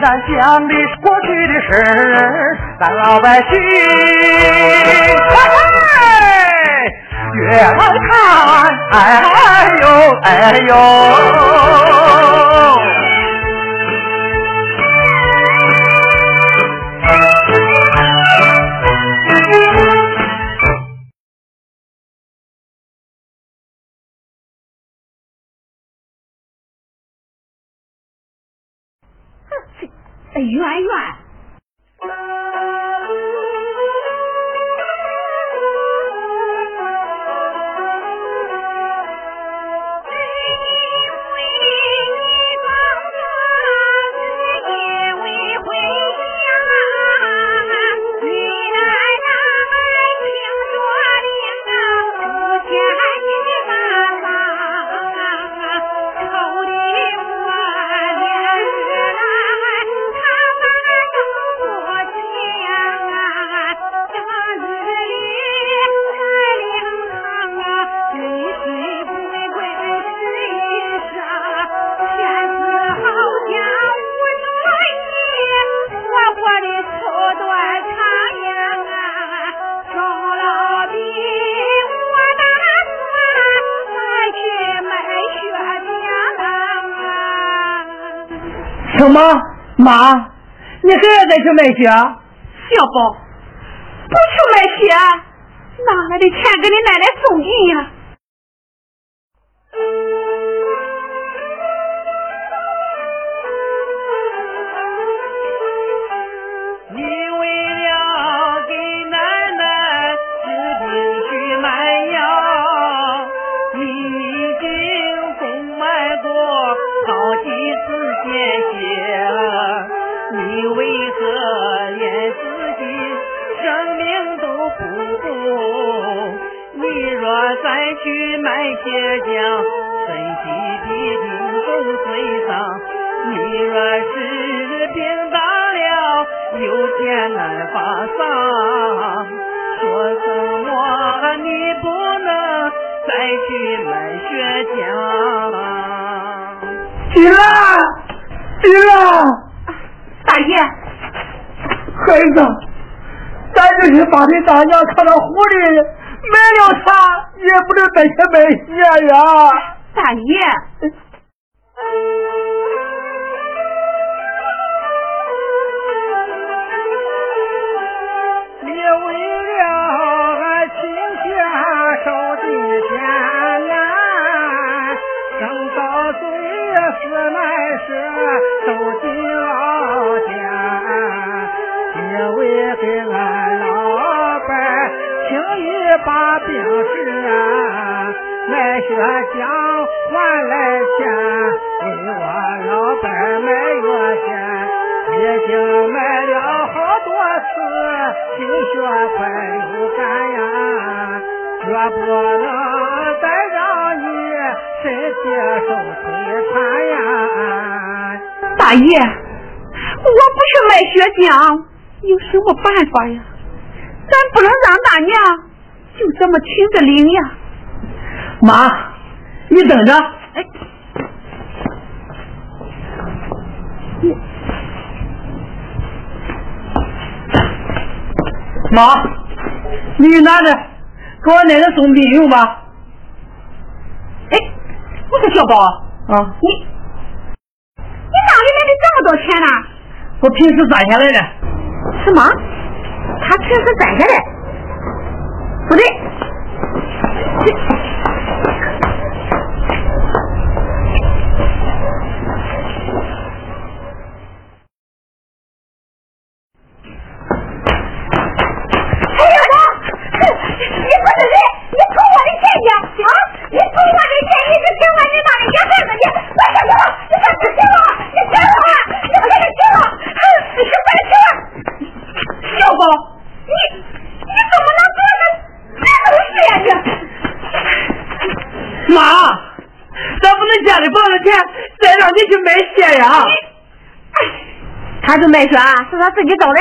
咱讲的是过去的事儿咱老百姓嘿越来看，哎呦哎呦。圆圆。妈？妈，你还要再去卖血？小宝，不去卖血，哪来的钱给你奶奶送医呀？伤。你若是病倒了，有天难发丧。说什么你不能再去买血浆？进来，进来，大爷，孩子，咱这是把你大娘看到狐狸，买了它也不能再去买血呀。大爷，买血浆换来钱，为我老伴儿买药钱。已经买了好多次，心血快流干呀，绝不能再让你身体受摧残呀。大爷，我不是卖血浆，有什么办法呀？咱不能让大娘就这么听着领呀。妈，你等着。哎，妈，你拿着给我奶奶送病用吧。哎，我说小宝，啊，你你哪里来的这么多钱呢？我平时攒下来的。什么？他平时攒下来？不对。没说啊，是他自己找的。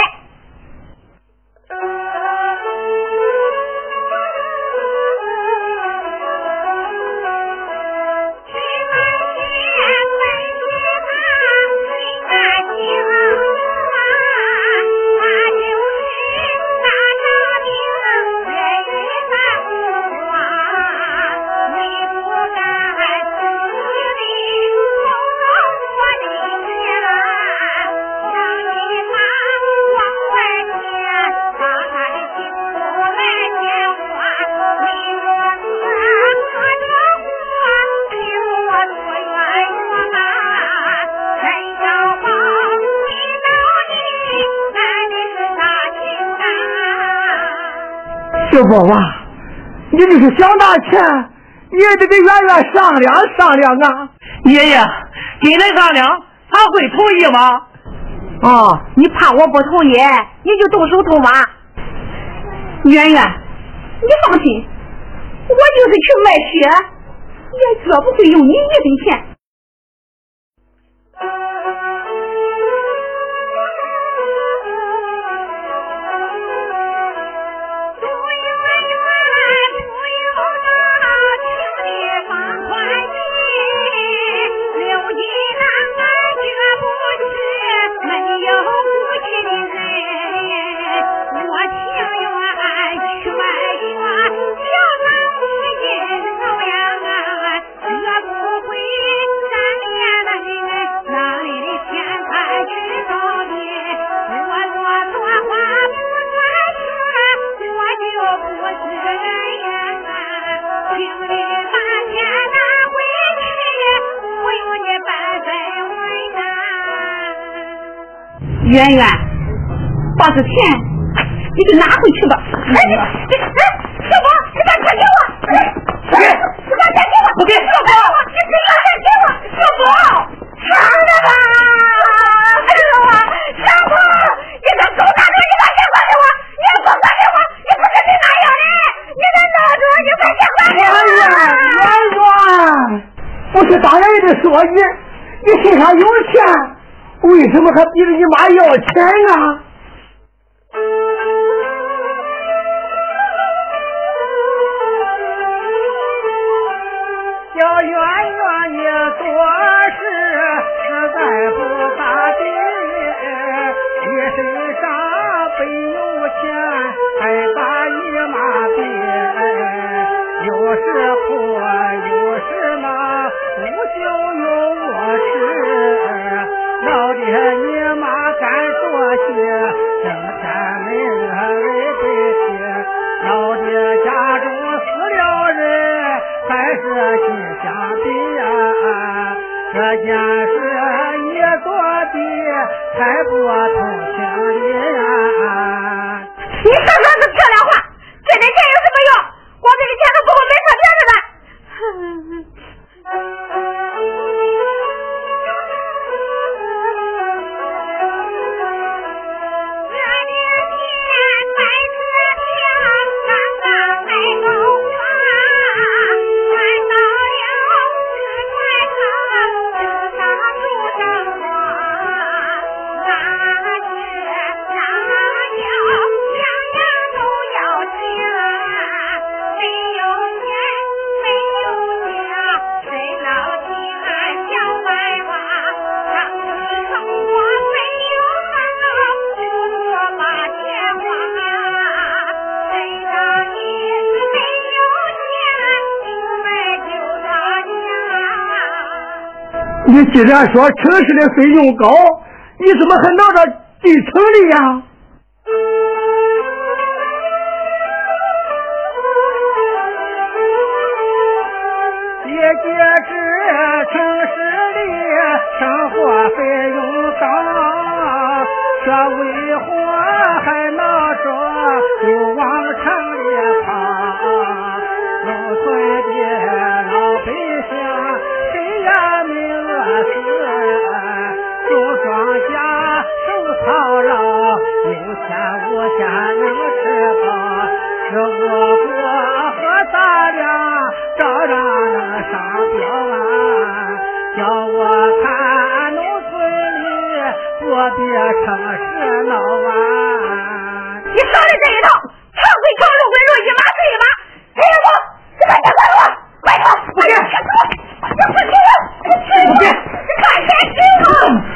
小宝啊，你就是想拿钱，你也得跟圆圆商量商量啊！爷爷，跟他商量，他会同意吗？哦，你怕我不同意，你就动手偷吧。圆圆，你放心，我就是去卖血，也绝不会用你一分钱。圆圆，把这钱你就拿回去吧。哎，你，哎，小宝，你把钱给我。哎，不给，你把钱给我。不给，小宝，你把钱给我。小宝，上来吧。哎呦啊，小宝，你这狗大哥，你把钱还给我。你不还给我，你不是你哪样的？你得拿着，你把钱还给我。圆圆，圆圆，不是当然也得说你，你身上有钱。为什么还逼着你妈要钱啊？这件事你做的太不通情理你既然说城市的费用高，你怎么还闹着进城里呀？停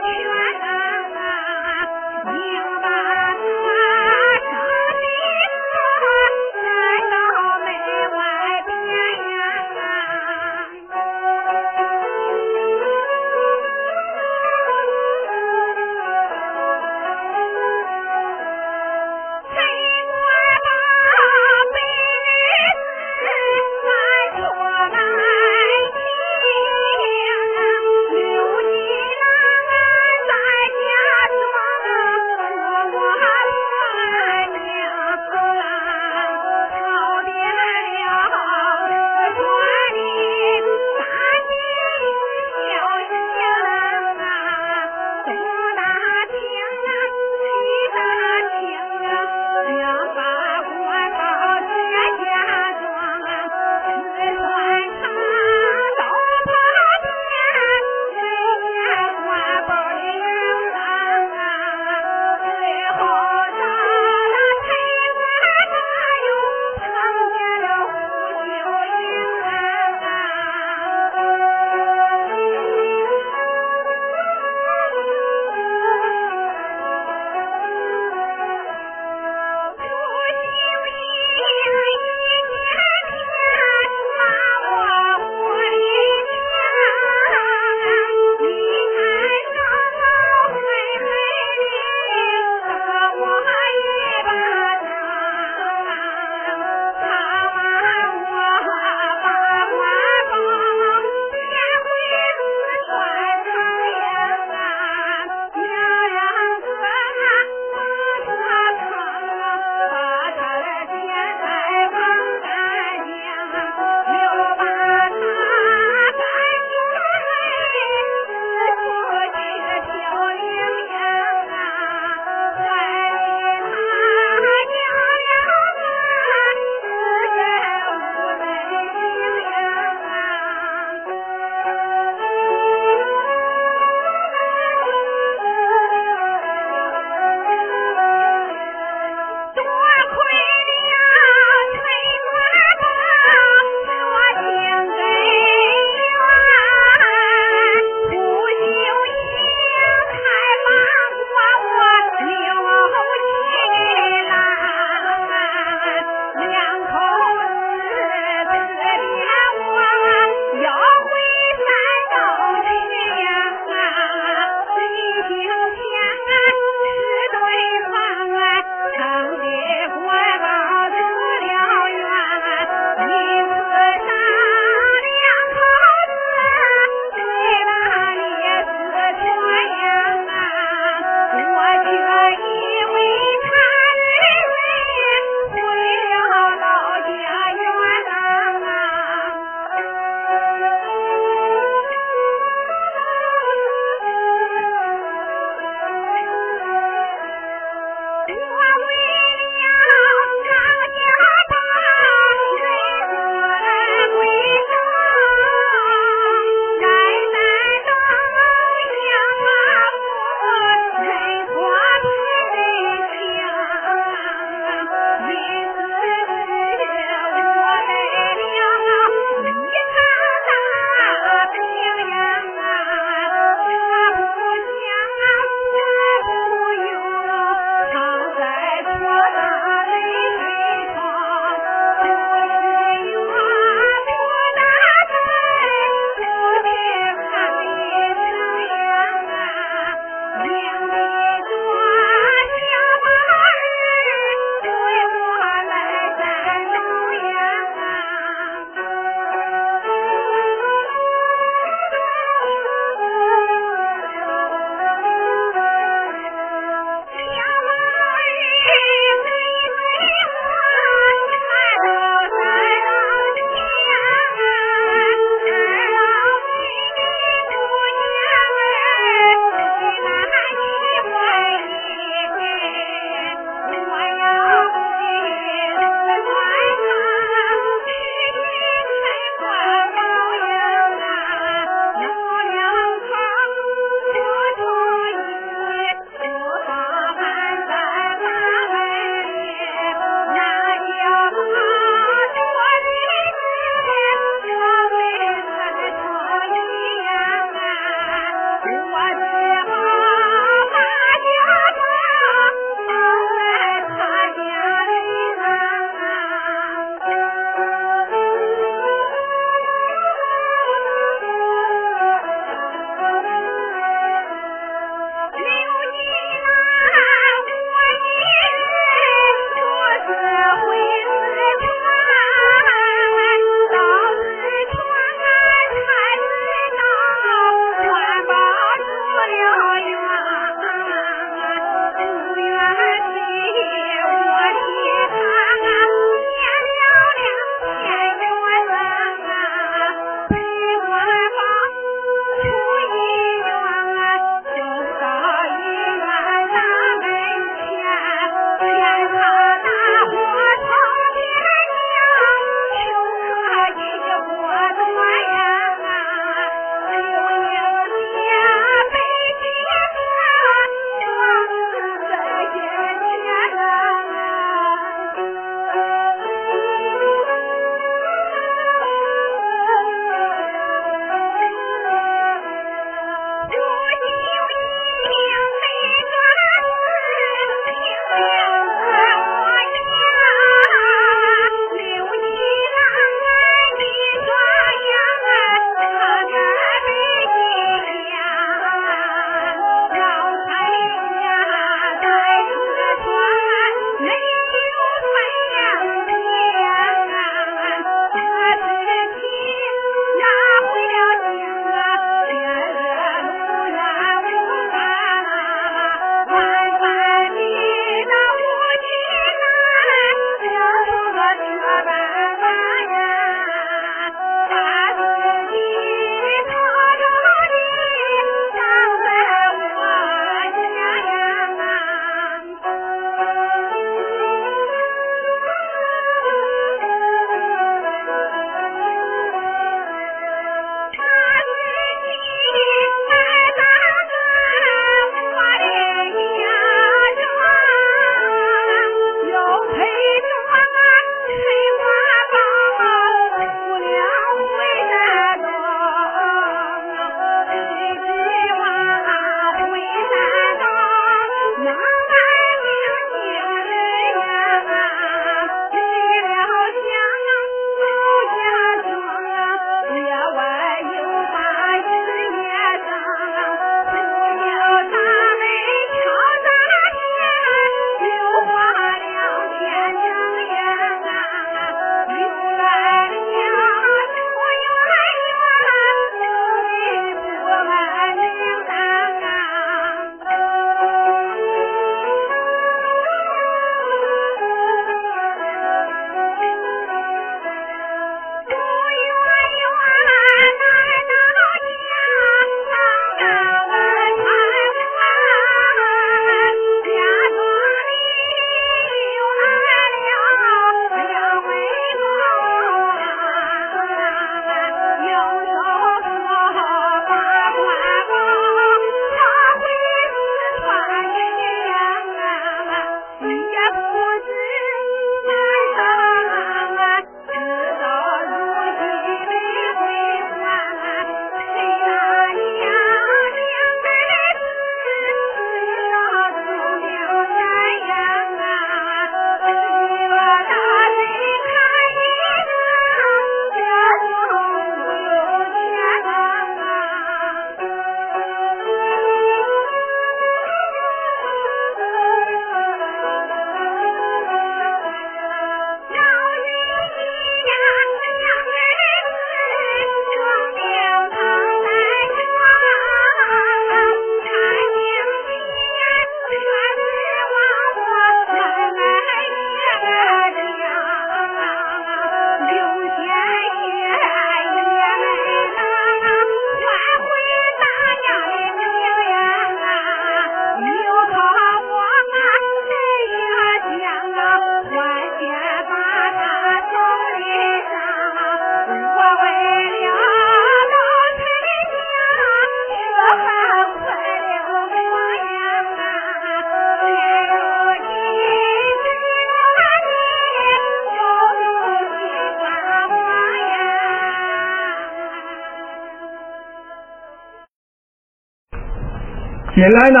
金兰呐，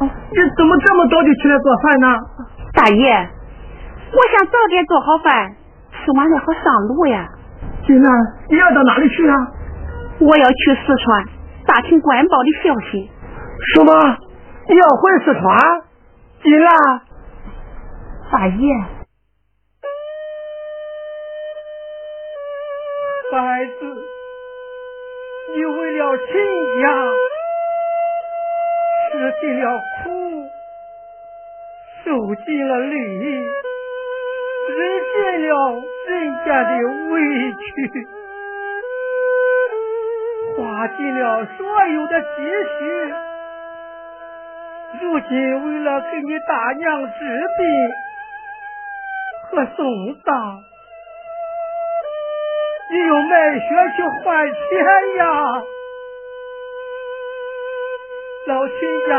你怎么这么早就起来做饭呢？大爷，我想早点做好饭，吃完了好上路呀。金兰，你要到哪里去啊？我要去四川打听官报的消息。什么？你要回四川？金兰，大爷，孩子，你为了亲家吃尽了苦，受尽了累，忍尽了人间的委屈，花尽了所有的积蓄。如今为了给你大娘治病和送葬，你用卖血去换钱呀！老秦家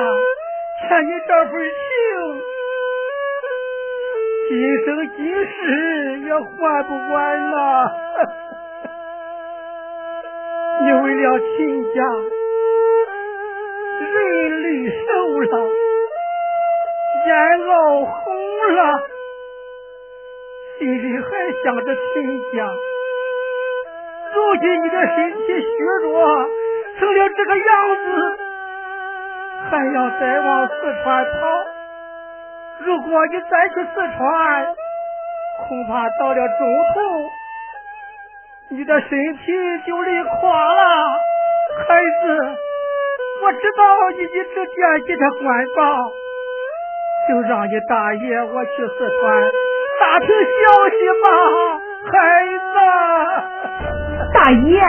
欠你这份情，今生今世也还不完呐！你为了秦家。人泪瘦了，眼熬红了，心里还想着秦家。如今你的身体虚弱，成了这个样子，还要再往四川跑。如果你再去四川，恐怕到了中途，你的身体就累垮了，孩子。我知道你一直惦记着官报，就让你大爷我去四川打听消息吧，孩子。大爷。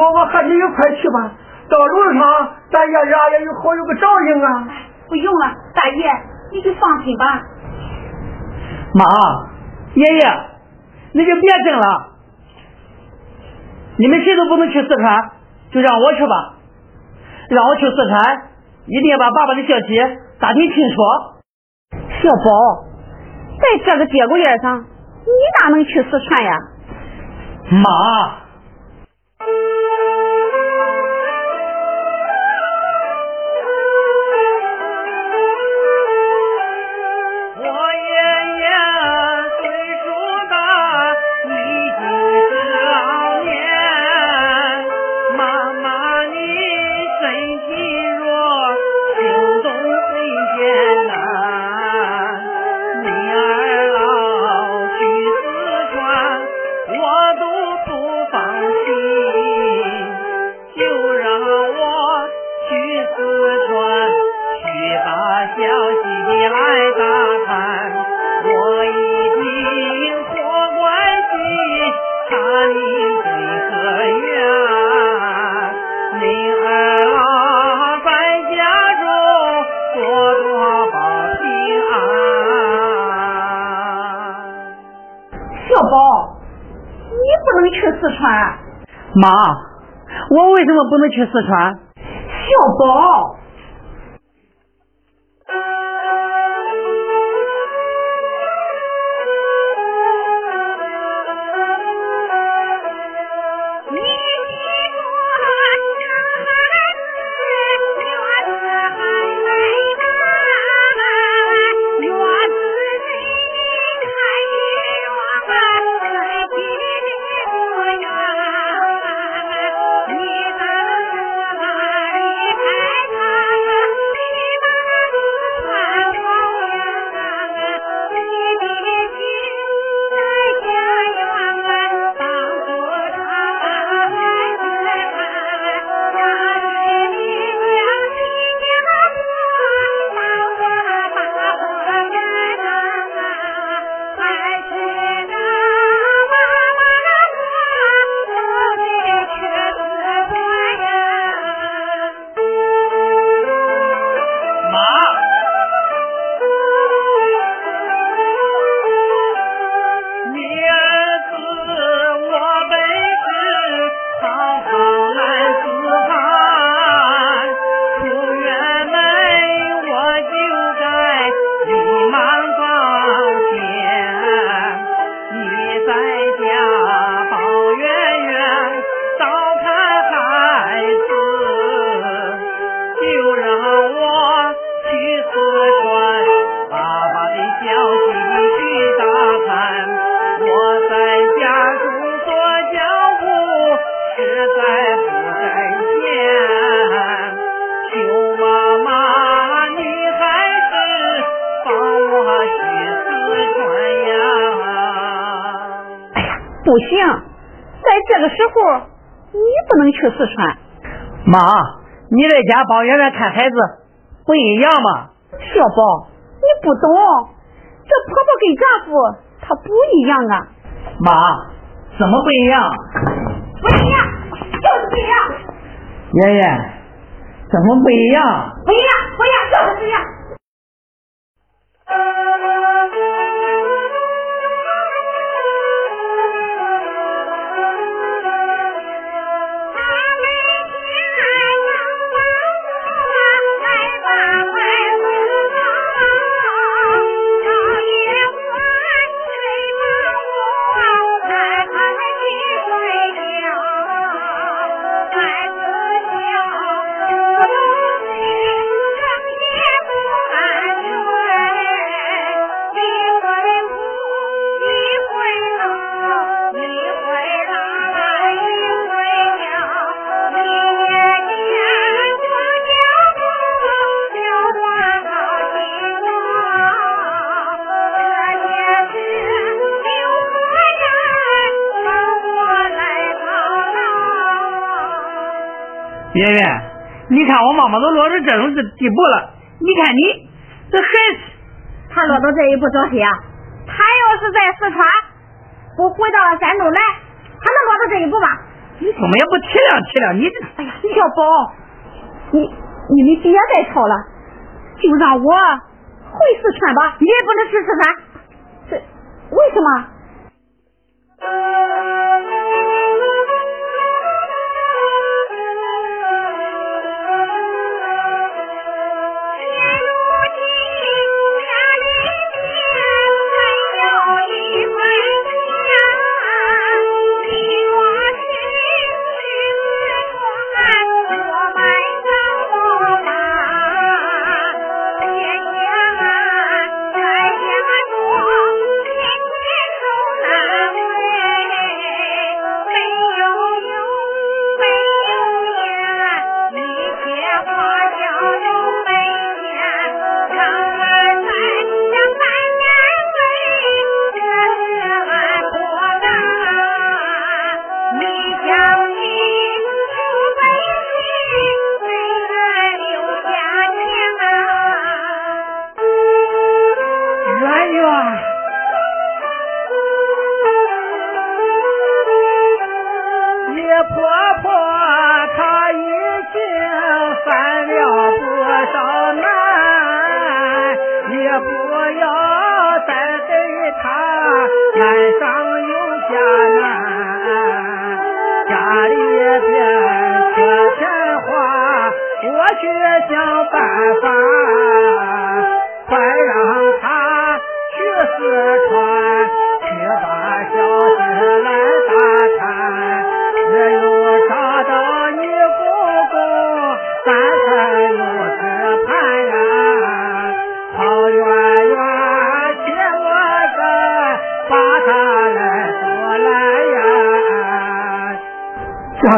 要不我和你一块去吧？到路上咱爷俩也有好有个照应啊。不用了，大爷，你就放心吧。妈，爷爷，你就别争了。你们谁都不能去四川，就让我去吧。让我去四川，一定要把爸爸的消息打听清楚。小宝，在这个节骨眼上。你哪能去四川呀，妈？妈，我为什么不能去四川？小宝。不行，在这个时候你不能去四川。妈，你在家帮圆圆看孩子，不一样吗？小宝，你不懂，这婆婆跟丈夫他不一样啊。妈，怎么不一样？不一样，就是不一样。圆圆，怎么不一样？不一样，不一样，就是不一样。圆圆，你看我妈妈都落到这种地步了，你看你这孩子，他落到这一步着急啊！他要是在四川不回到了山东来，他能落到这一步吗？你怎么也不体谅体谅你？哎呀，小宝，你你们别再吵了，就让我回四川吧。你也不能去四川，这为什么？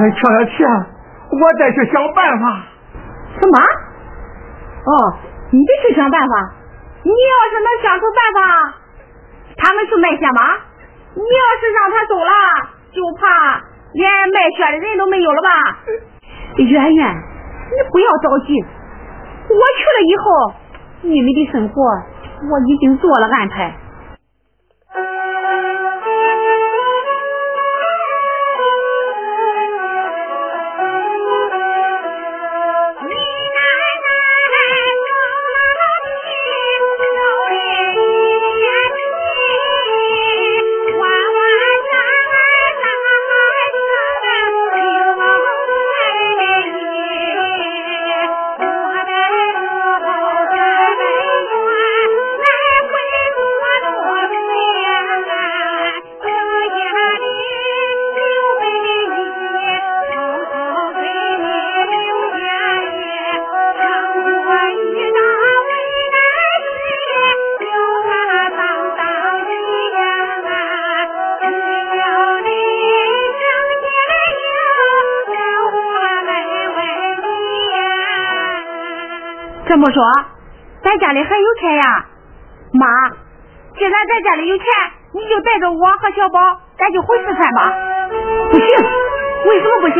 家里缺了钱，我再去想办法。什么？哦，你得去想办法。你要是能想出办法，他们去卖血吗？你要是让他走了，就怕连卖血的人都没有了吧？圆圆，你不要着急，我去了以后，你们的生活我已经做了安排。么说，咱家里还有钱呀，妈。既然咱家里有钱，你就带着我和小宝，咱就回四川吧。不行，为什么不行？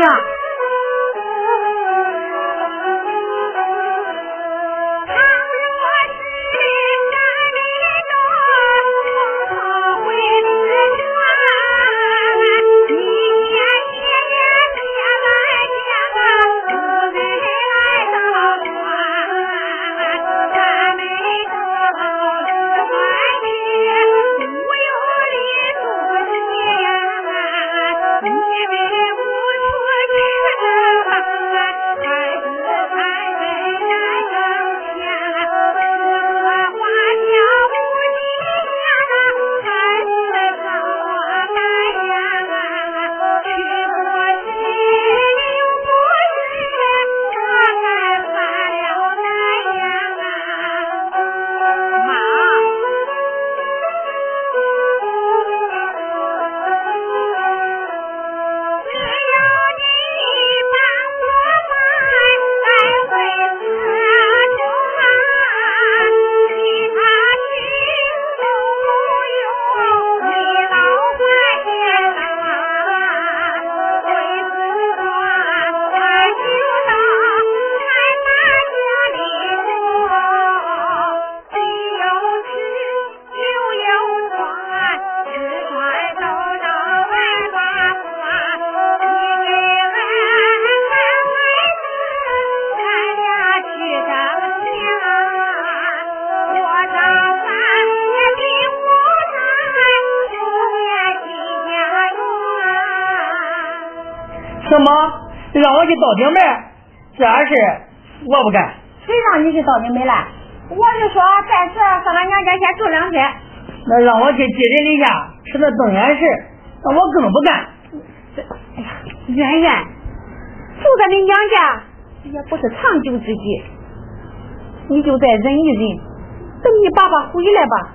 让我去倒顶门？这事我不干。谁让你去倒顶门了？我是说暂时上俺娘家先住两天。那让我去寄人篱下吃那瞪眼事，那我更不干。哎呀，圆圆，住在你娘家也不是长久之计，你就再忍一忍，等你爸爸回来吧。